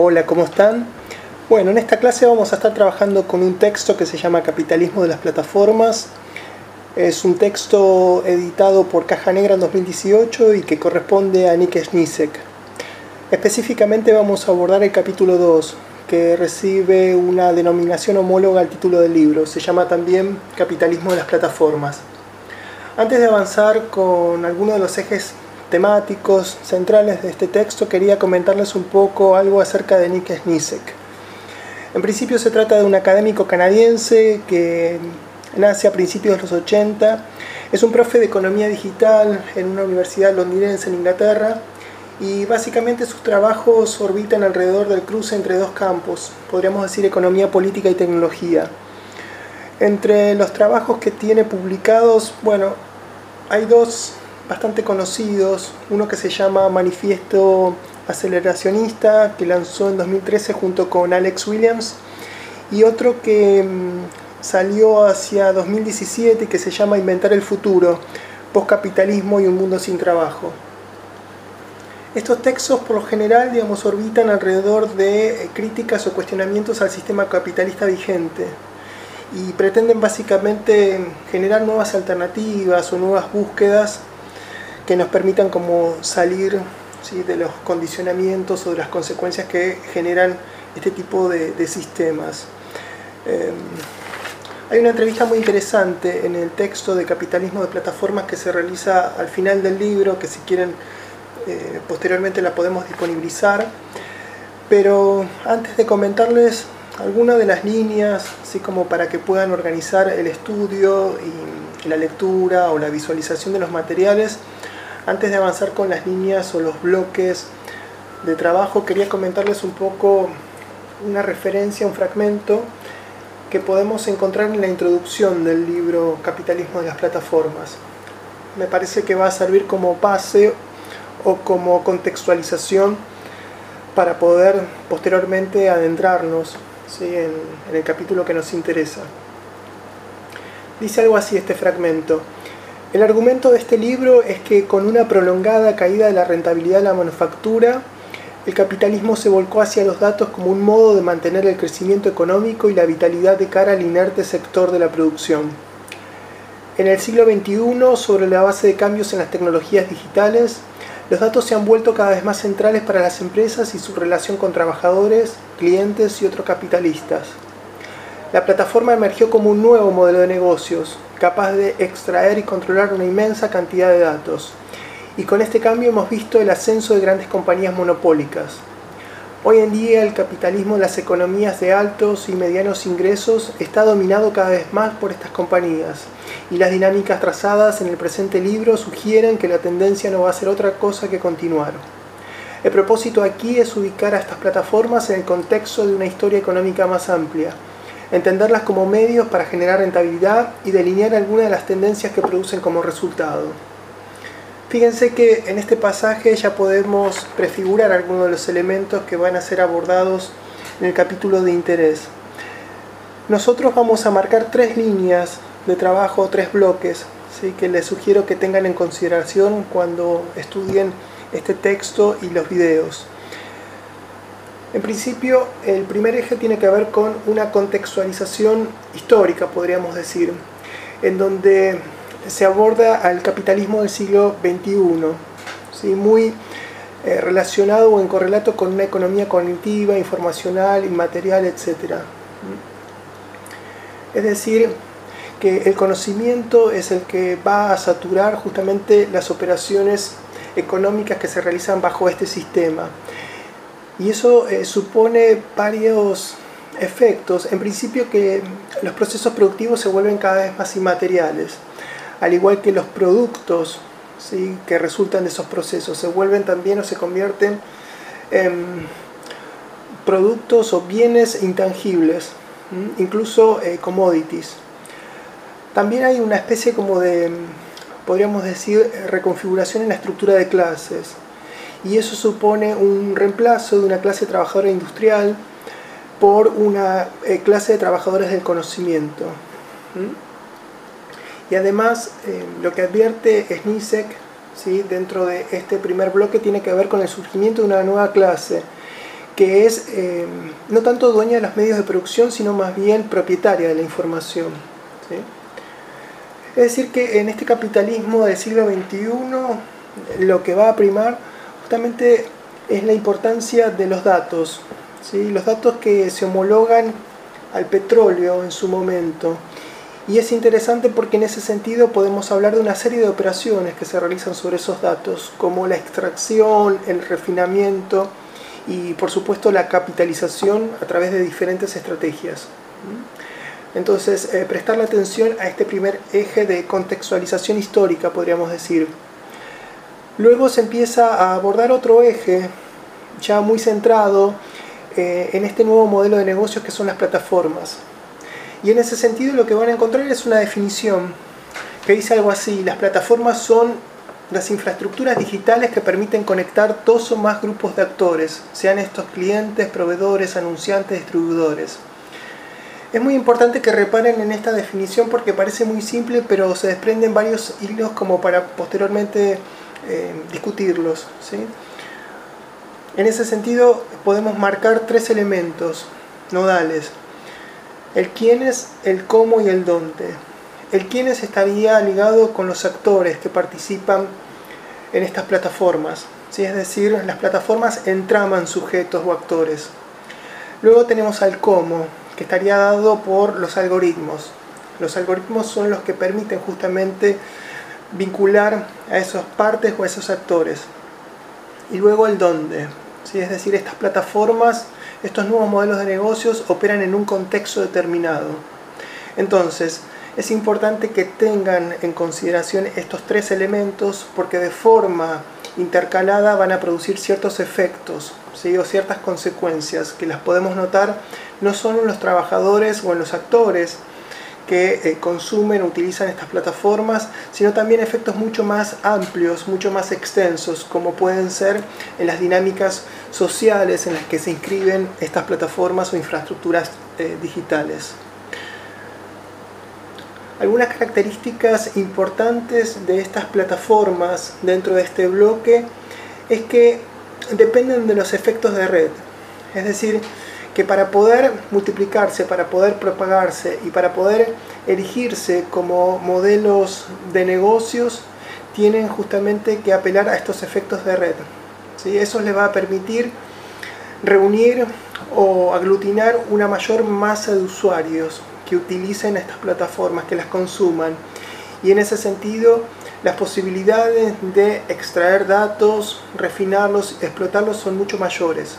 Hola, ¿cómo están? Bueno, en esta clase vamos a estar trabajando con un texto que se llama Capitalismo de las Plataformas. Es un texto editado por Caja Negra en 2018 y que corresponde a Nick Snisek. Específicamente vamos a abordar el capítulo 2, que recibe una denominación homóloga al título del libro. Se llama también Capitalismo de las Plataformas. Antes de avanzar con algunos de los ejes temáticos centrales de este texto, quería comentarles un poco algo acerca de Nick Snisek. En principio se trata de un académico canadiense que nace a principios de los 80, es un profe de economía digital en una universidad londinense en Inglaterra y básicamente sus trabajos orbitan alrededor del cruce entre dos campos, podríamos decir economía política y tecnología. Entre los trabajos que tiene publicados, bueno, hay dos bastante conocidos, uno que se llama Manifiesto Aceleracionista, que lanzó en 2013 junto con Alex Williams, y otro que mm, salió hacia 2017 que se llama Inventar el Futuro, Postcapitalismo y un Mundo sin Trabajo. Estos textos por lo general digamos, orbitan alrededor de eh, críticas o cuestionamientos al sistema capitalista vigente y pretenden básicamente generar nuevas alternativas o nuevas búsquedas que nos permitan como salir de los condicionamientos o de las consecuencias que generan este tipo de, sistemas. Em, hay una entrevista muy interesante en el texto de Capitalismo de Plataformas que se realiza al final del libro, que si quieren eh, posteriormente la podemos disponibilizar. Pero antes de comentarles algunas de las líneas, así como para que puedan organizar el estudio y la lectura o la visualización de los materiales, antes de avanzar con las líneas o los bloques de trabajo, quería comentarles un poco una referencia, un fragmento que podemos encontrar en la introducción del libro Capitalismo de las Plataformas. Me parece que va a servir como base o como contextualización para poder posteriormente adentrarnos en el capítulo que nos interesa. Dice algo así este fragmento. El argumento de este libro es que con una prolongada caída de la rentabilidad de la manufactura, el capitalismo se volcó hacia los datos como un modo de mantener el crecimiento económico y la vitalidad de cara al inerte sector de la producción. En el siglo XXI, sobre la base de cambios en las tecnologías digitales, los datos se han vuelto cada vez más centrales para las empresas y su relación con trabajadores, clientes y otros capitalistas. La plataforma emergió como un nuevo modelo de negocios, capaz de extraer y controlar una inmensa cantidad de datos. Y con este cambio hemos visto el ascenso de grandes compañías monopólicas. Hoy en día el capitalismo en las economías de altos y medianos ingresos está dominado cada vez más por estas compañías y las dinámicas trazadas en el presente libro sugieren que la tendencia no va a ser otra cosa que continuar. El propósito aquí es ubicar a estas plataformas en el contexto de una historia económica más amplia, entenderlas como medios para generar rentabilidad y delinear algunas de las tendencias que producen como resultado. Fíjense que en este pasaje ya podemos prefigurar algunos de los elementos que van a ser abordados en el capítulo de interés. Nosotros vamos a marcar tres líneas de trabajo, tres bloques, ¿sí? que les sugiero que tengan en consideración cuando estudien este texto y los videos. En principio, el primer eje tiene que ver con una contextualización histórica, podríamos decir, en donde se aborda al capitalismo del siglo XXI, muy eh, relacionado o en correlato con una economía cognitiva, informacional, inmaterial, etc. Es decir, que el conocimiento es el que va a saturar justamente las operaciones económicas que se realizan bajo este sistema. Y eso eh, supone varios efectos. En principio que los procesos productivos se vuelven cada vez más inmateriales, al igual que los productos ¿sí? que resultan de esos procesos se vuelven también o se convierten en productos o bienes intangibles, incluso eh, commodities. También hay una especie como de, podríamos decir, reconfiguración en la estructura de clases y eso supone un reemplazo de una clase trabajadora industrial por una eh, clase de trabajadores del conocimiento. Y además, eh, lo que advierte Snisek ¿sí? dentro de este primer bloque tiene que ver con el surgimiento de una nueva clase, que es eh, no tanto dueña de los medios de producción, sino más bien propietaria de la información. Es decir, que en este capitalismo del siglo XXI lo que va a primar justamente es la importancia de los datos, ¿sí? los datos que se homologan al petróleo en su momento. Y es interesante porque en ese sentido podemos hablar de una serie de operaciones que se realizan sobre esos datos, como la extracción, el refinamiento, y por supuesto la capitalización a través de diferentes estrategias. Entonces, eh, prestarle atención a este primer eje de contextualización histórica, podríamos decir. Luego se empieza a abordar otro eje, ya muy centrado eh, en este nuevo modelo de negocios que son las plataformas. Y en ese sentido lo que van a encontrar es una definición que dice algo así, las plataformas son las infraestructuras digitales que permiten conectar dos o más grupos de actores, sean estos clientes, proveedores, anunciantes, distribuidores. Es muy importante que reparen en esta definición porque parece muy simple, pero se desprenden varios hilos como para posteriormente eh, discutirlos. En ese sentido, podemos marcar tres elementos nodales: el quiénes, el cómo y el dónde. El quiénes estaría ligado con los actores que participan en estas plataformas, ¿sí? es decir, las plataformas entraman sujetos o actores. Luego tenemos al cómo, que estaría dado por los algoritmos. Los algoritmos son los que permiten justamente vincular a esas partes o a esos actores. Y luego el dónde, ¿sí? es decir, estas plataformas, estos nuevos modelos de negocios operan en un contexto determinado. Entonces, es importante que tengan en consideración estos tres elementos porque de forma intercalada van a producir ciertos efectos o ciertas consecuencias que las podemos notar no solo en los trabajadores o en los actores que eh, consumen, utilizan estas plataformas, sino también efectos mucho más amplios, mucho más extensos, como pueden ser en las dinámicas sociales en las que se inscriben estas plataformas o infraestructuras eh, digitales. Algunas características importantes de estas plataformas dentro de este bloque es que dependen de los efectos de red. Es decir, que para poder multiplicarse, para poder propagarse y para poder erigirse como modelos de negocios, tienen justamente que apelar a estos efectos de red. ¿Sí? Eso les va a permitir reunir o aglutinar una mayor masa de usuarios, que utilicen estas plataformas, que las consuman. Y en ese sentido, las posibilidades de extraer datos, refinarlos, explotarlos son mucho mayores.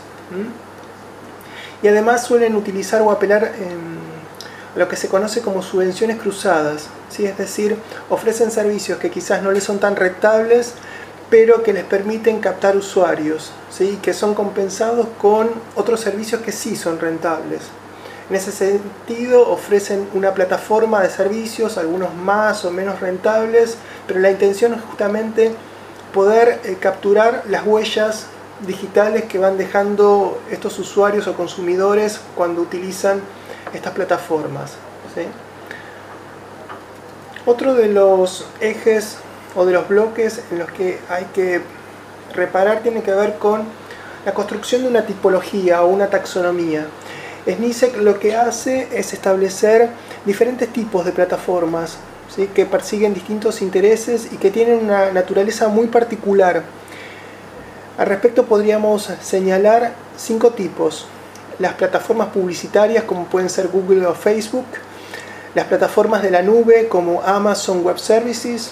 Y además suelen utilizar o apelar a lo que se conoce como subvenciones cruzadas, ¿sí? es decir, ofrecen servicios que quizás no les son tan rentables, pero que les permiten captar usuarios, ¿sí? que son compensados con otros servicios que sí son rentables. En ese sentido ofrecen una plataforma de servicios, algunos más o menos rentables, pero la intención es justamente poder eh, capturar las huellas digitales que van dejando estos usuarios o consumidores cuando utilizan estas plataformas. Otro de los ejes o de los bloques en los que hay que reparar tiene que ver con la construcción de una tipología o una taxonomía. SNISEC lo que hace es establecer diferentes tipos de plataformas que persiguen distintos intereses y que tienen una naturaleza muy particular. Al respecto podríamos señalar cinco tipos. Las plataformas publicitarias como pueden ser Google o Facebook, las plataformas de la nube como Amazon Web Services,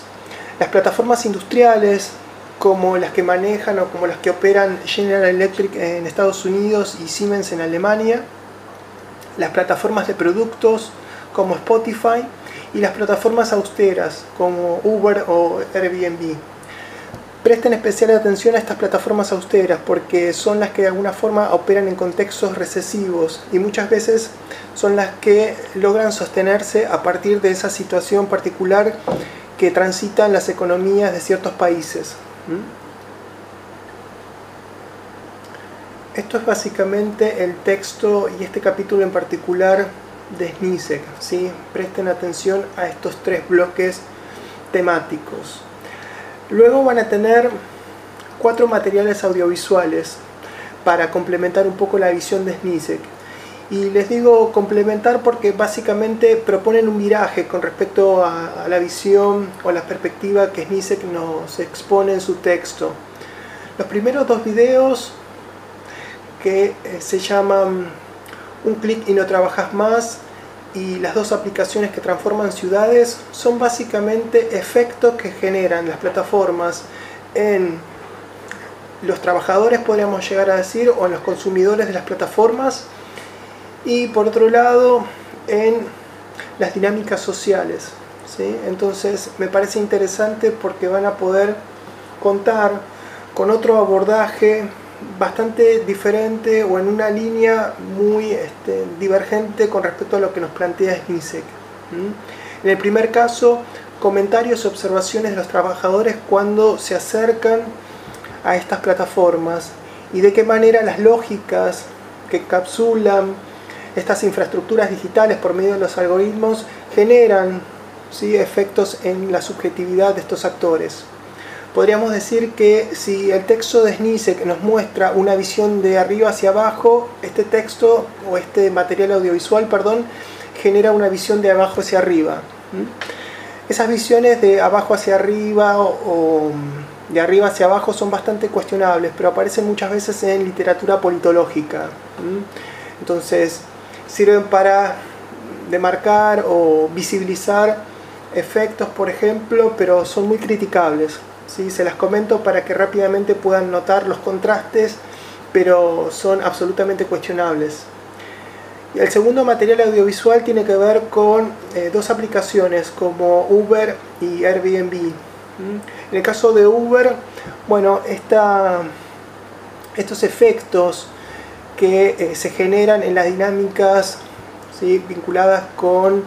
las plataformas industriales como las que manejan o como las que operan General Electric en Estados Unidos y Siemens en Alemania, las plataformas de productos como Spotify y las plataformas austeras como Uber o Airbnb. Presten especial atención a estas plataformas austeras porque son las que de alguna forma operan en contextos recesivos y muchas veces son las que logran sostenerse a partir de esa situación particular que transitan las economías de ciertos países. Esto es básicamente el texto y este capítulo en particular de SNISEC. ¿sí? Presten atención a estos tres bloques temáticos. Luego van a tener cuatro materiales audiovisuales para complementar un poco la visión de SNISEC. Y les digo complementar porque básicamente proponen un viraje con respecto a, la visión o la perspectiva que SNISEC nos expone en su texto. Los primeros dos videos que eh, se llaman Un clic y no trabajas más y las dos aplicaciones que transforman ciudades son básicamente efectos que generan las plataformas en los trabajadores, podríamos llegar a decir, o en los consumidores de las plataformas, y por otro lado en las dinámicas sociales. ¿sí? Entonces me parece interesante porque van a poder contar con otro abordaje bastante diferente o en una línea muy este, divergente con respecto a lo que nos plantea SNISEC. En el primer caso, comentarios y observaciones de los trabajadores cuando se acercan a estas plataformas y de qué manera las lógicas que capsulan estas infraestructuras digitales por medio de los algoritmos generan ¿sí? efectos en la subjetividad de estos actores podríamos decir que si el texto de que nos muestra una visión de arriba hacia abajo, este texto o este material audiovisual, perdón, genera una visión de abajo hacia arriba. Esas visiones de abajo hacia arriba o, de arriba hacia abajo son bastante cuestionables, pero aparecen muchas veces en literatura politológica. Entonces, sirven para demarcar o visibilizar efectos, por ejemplo, pero son muy criticables. ¿Sí? Se las comento para que rápidamente puedan notar los contrastes, pero son absolutamente cuestionables. El segundo material audiovisual tiene que ver con eh, dos aplicaciones como Uber y Airbnb. En el caso de Uber, bueno, estos efectos que eh, se generan en las dinámicas vinculadas con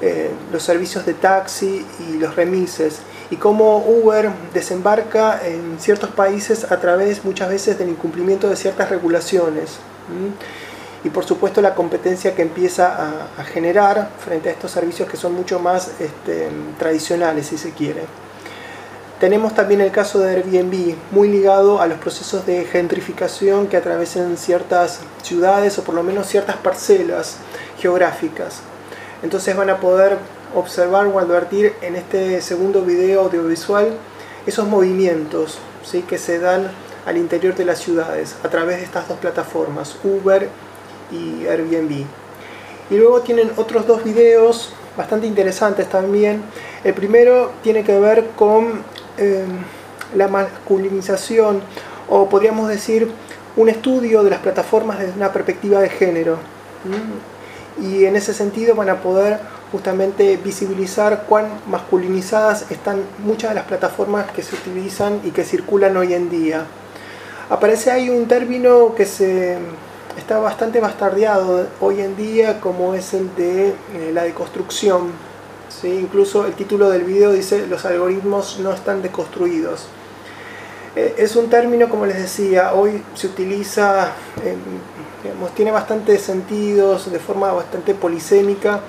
eh, los servicios de taxi y los remises y cómo Uber desembarca en ciertos países a través muchas veces del incumplimiento de ciertas regulaciones. Y por supuesto la competencia que empieza a, generar frente a estos servicios que son mucho más este, tradicionales, si se quiere. Tenemos también el caso de Airbnb, muy ligado a los procesos de gentrificación que atravesan ciertas ciudades o por lo menos ciertas parcelas geográficas. Entonces van a poder observar o advertir en este segundo video audiovisual esos movimientos ¿sí? que se dan al interior de las ciudades a través de estas dos plataformas, Uber y Airbnb. Y luego tienen otros dos videos bastante interesantes también. El primero tiene que ver con em, la masculinización o podríamos decir un estudio de las plataformas desde una perspectiva de género. Y en ese sentido van a poder justamente visibilizar cuán masculinizadas están muchas de las plataformas que se utilizan y que circulan hoy en día. Aparece ahí un término que se está bastante bastardeado hoy en día como es el de eh, la deconstrucción. ¿sí? Incluso el título del video dice los algoritmos no están deconstruidos. Eh, es un término, como les decía, hoy se utiliza, tiene bastantes sentidos de forma bastante polisémica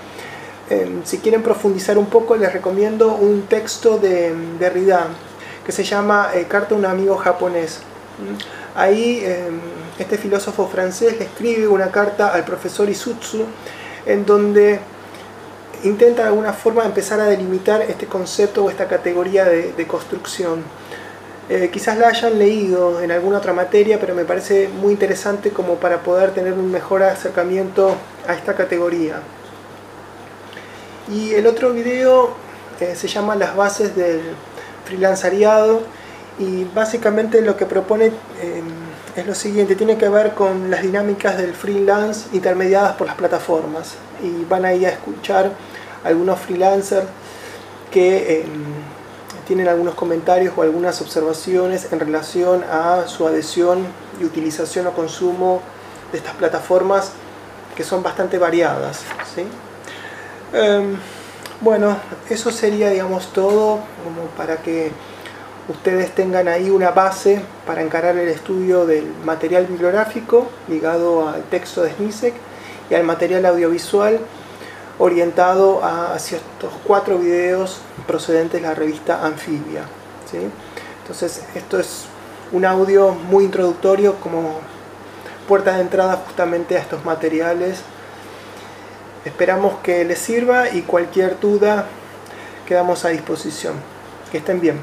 Em, si quieren profundizar un poco, les recomiendo un texto de Derrida que se llama eh, Carta a un amigo japonés. ¿Mm? Ahí em, este filósofo francés le escribe una carta al profesor Isutsu en donde intenta de alguna forma empezar a delimitar este concepto o esta categoría de, construcción. Eh, quizás la hayan leído en alguna otra materia, pero me parece muy interesante como para poder tener un mejor acercamiento a esta categoría. Y el otro video eh, se llama Las bases del freelanceriado y básicamente lo que propone em, es lo siguiente, tiene que ver con las dinámicas del freelance intermediadas por las plataformas y van ahí a escuchar algunos freelancers que em, tienen algunos comentarios o algunas observaciones en relación a su adhesión y utilización o consumo de estas plataformas que son bastante variadas. ¿sí? Em, bueno, eso sería, digamos, todo como para que ustedes tengan ahí una base para encarar el estudio del material bibliográfico ligado al texto de SNISEC y al material audiovisual orientado hacia estos cuatro videos procedentes de la revista Anfibia. Entonces, esto es un audio muy introductorio como puertas de entrada justamente a estos materiales. Esperamos que les sirva y cualquier duda quedamos a disposición. Que estén bien.